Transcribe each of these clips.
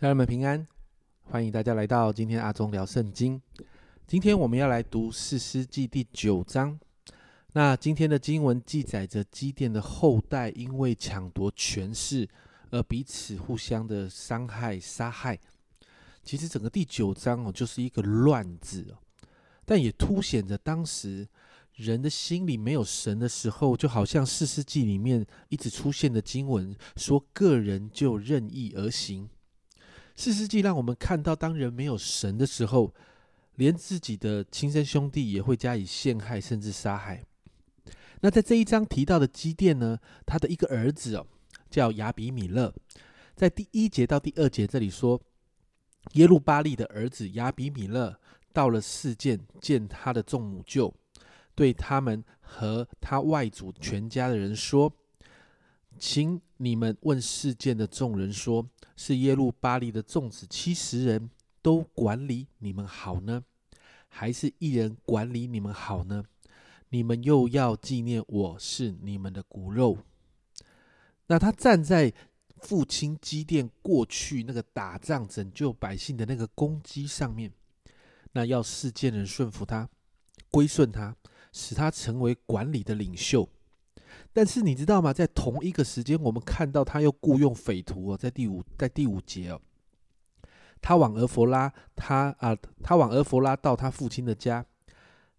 家人们平安，欢迎大家来到今天阿忠聊圣经。今天我们要来读四世纪第九章。那今天的经文记载着基甸的后代因为抢夺权势而彼此互相的伤害杀害。其实整个第九章哦，就是一个乱字哦，但也凸显着当时人的心里没有神的时候，就好像四世纪里面一直出现的经文说，个人就任意而行。四世纪让我们看到，当人没有神的时候，连自己的亲生兄弟也会加以陷害，甚至杀害。那在这一章提到的基甸呢，他的一个儿子哦，叫亚比米勒，在第一节到第二节这里说，耶路巴利的儿子亚比米勒到了事件，见他的众母舅，对他们和他外祖全家的人说。请你们问事件的众人说：“是耶路巴利的众子七十人都管理你们好呢，还是一人管理你们好呢？你们又要纪念我是你们的骨肉。”那他站在父亲基甸过去那个打仗拯救百姓的那个攻击上面，那要事件人顺服他，归顺他，使他成为管理的领袖。但是你知道吗？在同一个时间，我们看到他又雇佣匪徒哦，在第五在第五节哦，他往俄弗拉，他啊，他往俄弗拉到他父亲的家，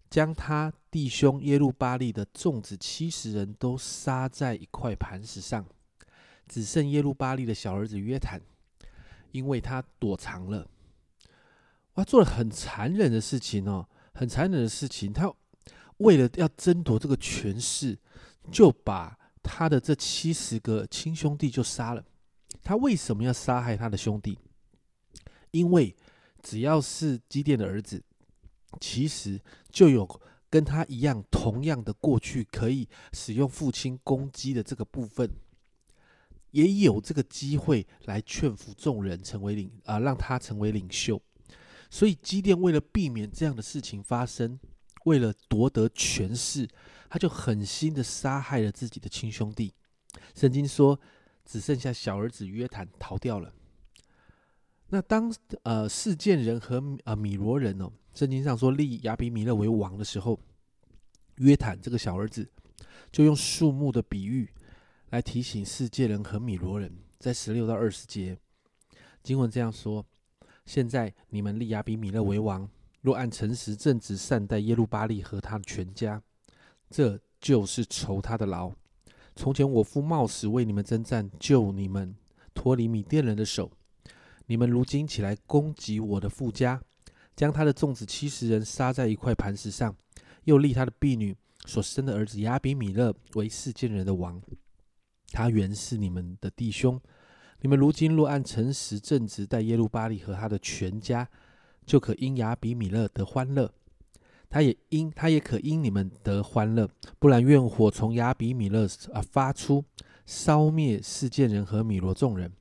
将他弟兄耶路巴利的众子七十人都杀在一块磐石上，只剩耶路巴利的小儿子约坦，因为他躲藏了。哇，做了很残忍的事情哦，很残忍的事情。他为了要争夺这个权势。就把他的这七十个亲兄弟就杀了。他为什么要杀害他的兄弟？因为只要是基甸的儿子，其实就有跟他一样同样的过去，可以使用父亲攻击的这个部分，也有这个机会来劝服众人成为领啊，让他成为领袖。所以基甸为了避免这样的事情发生。为了夺得权势，他就狠心的杀害了自己的亲兄弟。圣经说，只剩下小儿子约坦逃掉了。那当呃事件人和呃米罗人哦，圣经上说立亚比米勒为王的时候，约坦这个小儿子就用树木的比喻来提醒世界人和米罗人，在十六到二十节经文这样说：现在你们立亚比米勒为王。若按诚实正直善待耶路巴利和他的全家，这就是酬他的劳。从前我父冒死为你们征战，救你们脱离米甸人的手。你们如今起来攻击我的父家，将他的众子七十人杀在一块磐石上，又立他的婢女所生的儿子亚比米勒为世间人的王。他原是你们的弟兄。你们如今若按诚实正直待耶路巴利和他的全家，就可因亚比米勒得欢乐，他也因他也可因你们得欢乐，不然愿火从亚比米勒啊发出，烧灭世界人和米罗众人，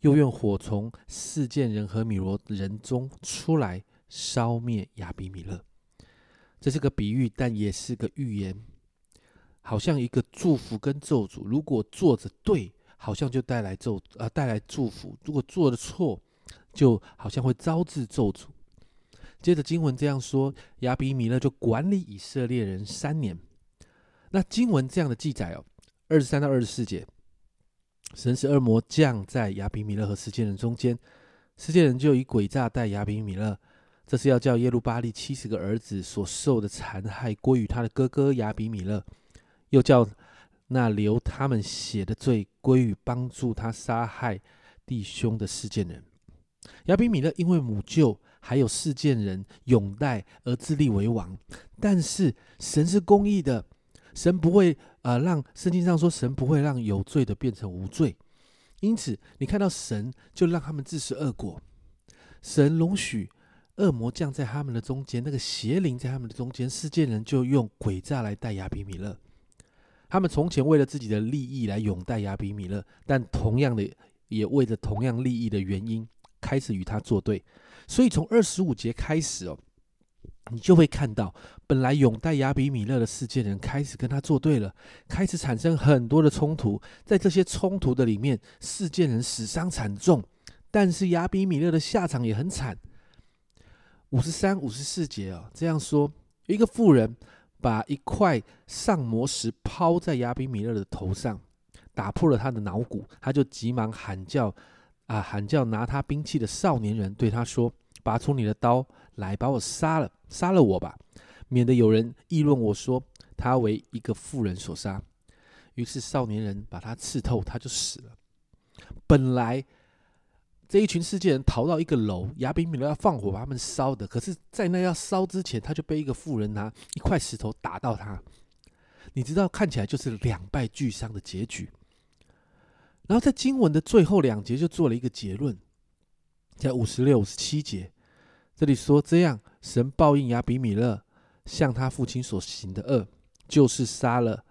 又愿火从世界人和米罗人中出来，烧灭亚比米勒。这是个比喻，但也是个预言，好像一个祝福跟咒诅。如果做的对，好像就带来咒啊带来祝福；如果做的错，就好像会招致咒诅。接着经文这样说：亚比米勒就管理以色列人三年。那经文这样的记载哦，二十三到二十四节，神使恶魔降在亚比米勒和世界人中间，世界人就以诡诈待亚比米勒。这是要叫耶路巴利七十个儿子所受的残害归于他的哥哥亚比米勒，又叫那流他们血的罪归于帮助他杀害弟兄的世界人。亚比米勒因为母舅还有世件人拥戴而自立为王，但是神是公义的，神不会呃让圣经上说神不会让有罪的变成无罪，因此你看到神就让他们自食恶果，神容许恶魔降在他们的中间，那个邪灵在他们的中间，世件人就用诡诈来带亚比米勒，他们从前为了自己的利益来拥戴亚比米勒，但同样的也为着同样利益的原因。开始与他作对，所以从二十五节开始哦，你就会看到本来拥戴亚比米勒的世界人开始跟他作对了，开始产生很多的冲突。在这些冲突的里面，世界人死伤惨重，但是亚比米勒的下场也很惨。五十三、五十四节啊，这样说：一个妇人把一块上磨石抛在亚比米勒的头上，打破了他的脑骨，他就急忙喊叫啊，喊叫拿他兵器的少年人对他说：“拔出你的刀来，把我杀了，杀了我吧，免得有人议论我说他为一个妇人所杀。”于是少年人把他刺透，他就死了。本来。这一群世界人逃到一个楼，亚比米勒要放火把他们烧的。可是，在那要烧之前，他就被一个妇人拿一块石头打到他。你知道，看起来就是两败俱伤的结局。然后在经文的最后两节就做了一个结论，在五十六、五十七节，这里说：这样，神报应亚比米勒向他父亲所行的恶，就是杀了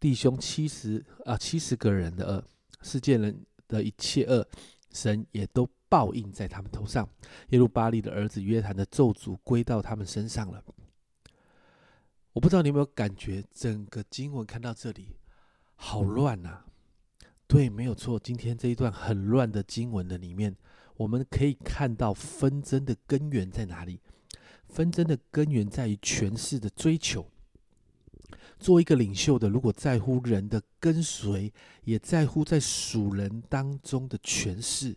弟兄七十啊七十个人的恶，世界人的一切恶。神也都报应在他们头上，耶路巴利的儿子约坦的咒诅归到他们身上了。我不知道你有没有感觉，整个经文看到这里好乱呐？对，没有错。今天这一段很乱的经文的里面，我们可以看到纷争的根源在哪里？纷争的根源在于权势的追求。做一个领袖的，如果在乎人的跟随，也在乎在属人当中的权势，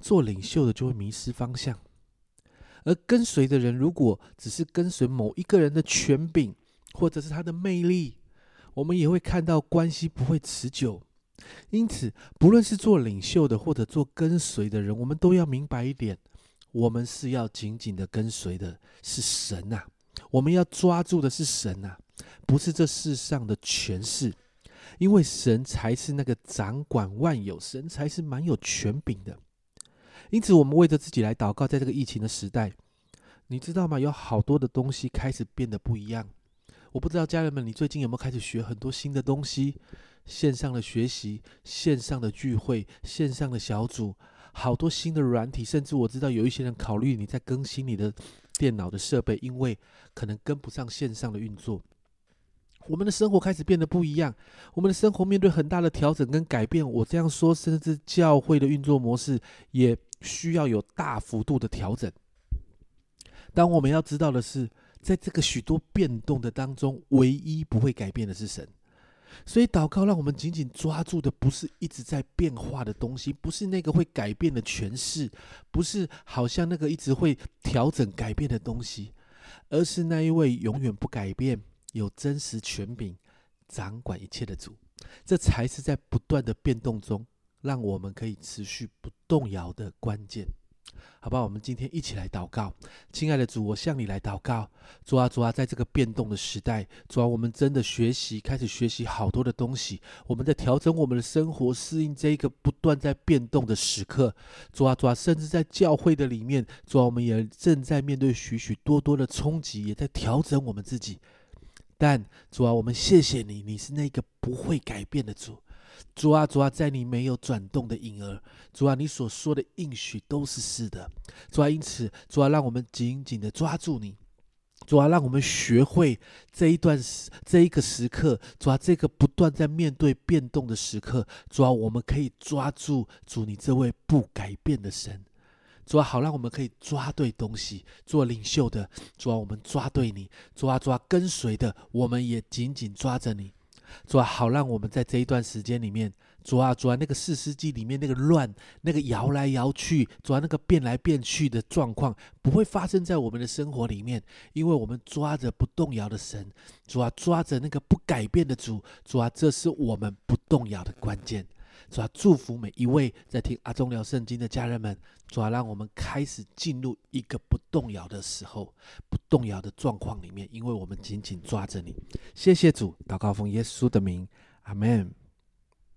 做领袖的就会迷失方向；而跟随的人，如果只是跟随某一个人的权柄，或者是他的魅力，我们也会看到关系不会持久。因此，不论是做领袖的，或者做跟随的人，我们都要明白一点：我们是要紧紧的跟随的是神呐，我们要抓住的是神呐。不是这世上的权势，因为神才是那个掌管万有，神才是蛮有权柄的。因此，我们为着自己来祷告，在这个疫情的时代，你知道吗？有好多的东西开始变得不一样。我不知道家人们，你最近有没有开始学很多新的东西？线上的学习、线上的聚会、线上的小组，好多新的软体，甚至我知道有一些人考虑你在更新你的电脑的设备，因为可能跟不上线上的运作。我们的生活开始变得不一样，我们的生活面对很大的调整跟改变。我这样说，甚至教会的运作模式也需要有大幅度的调整。但我们要知道的是，在这个许多变动的当中，唯一不会改变的是神。所以祷告，让我们紧紧抓住的不是一直在变化的东西，不是那个会改变的诠释，不是好像那个一直会调整改变的东西，而是那一位永远不改变。有真实权柄掌管一切的主，这才是在不断的变动中，让我们可以持续不动摇的关键，好不好？我们今天一起来祷告，亲爱的主，我向你来祷告，主啊，主啊，在这个变动的时代，主啊，我们真的学习，开始学习好多的东西，我们在调整我们的生活，适应这一个不断在变动的时刻，主啊，主啊，甚至在教会的里面，主啊，我们也正在面对许许多多的冲击，也在调整我们自己。但主啊，我们谢谢你，你是那个不会改变的主。主啊，主啊，在你没有转动的影儿。主啊，你所说的应许都是是的。主啊，因此，主啊，让我们紧紧的抓住你。主啊，让我们学会这一段时这一个时刻。主啊，这个不断在面对变动的时刻。主啊，我们可以抓住主你这位不改变的神。主啊，好让我们可以抓对东西，做领袖的主啊，我们抓对你；主啊，主啊，跟随的我们也紧紧抓着你。主啊，好让我们在这一段时间里面，主啊，主啊，那个四世纪里面那个乱、那个摇来摇去，主啊，那个变来变去的状况，不会发生在我们的生活里面，因为我们抓着不动摇的神，主啊，抓着那个不改变的主，主啊，这是我们不动摇的关键。主啊，祝福每一位在听阿忠聊圣经的家人们。主啊，让我们开始进入一个不动摇的时候，不动摇的状况里面，因为我们紧紧抓着你。谢谢主，祷告奉耶稣的名，阿门。